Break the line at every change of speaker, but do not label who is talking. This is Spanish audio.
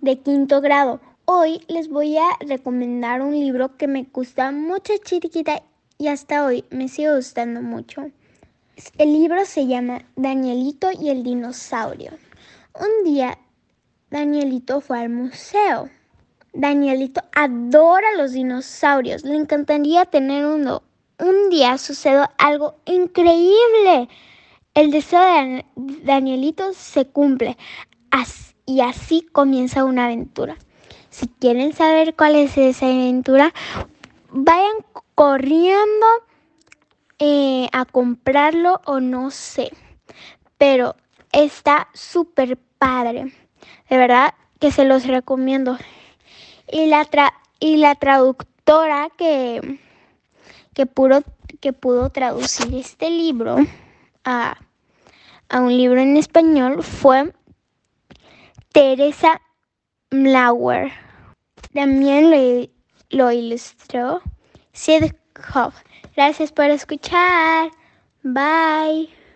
de quinto grado. Hoy les voy a recomendar un libro que me gusta mucho chiquita y hasta hoy me sigue gustando mucho. El libro se llama Danielito y el dinosaurio. Un día Danielito fue al museo. Danielito adora los dinosaurios. Le encantaría tener uno. Un día sucedió algo increíble. El deseo de Danielito se cumple. Así y así comienza una aventura. Si quieren saber cuál es esa aventura, vayan corriendo eh, a comprarlo o no sé. Pero está súper padre. De verdad que se los recomiendo. Y la, y la traductora que, que, que pudo traducir este libro a, a un libro en español fue Teresa Mlauer. También lo, lo ilustró Sid Hoff. Gracias por escuchar. Bye.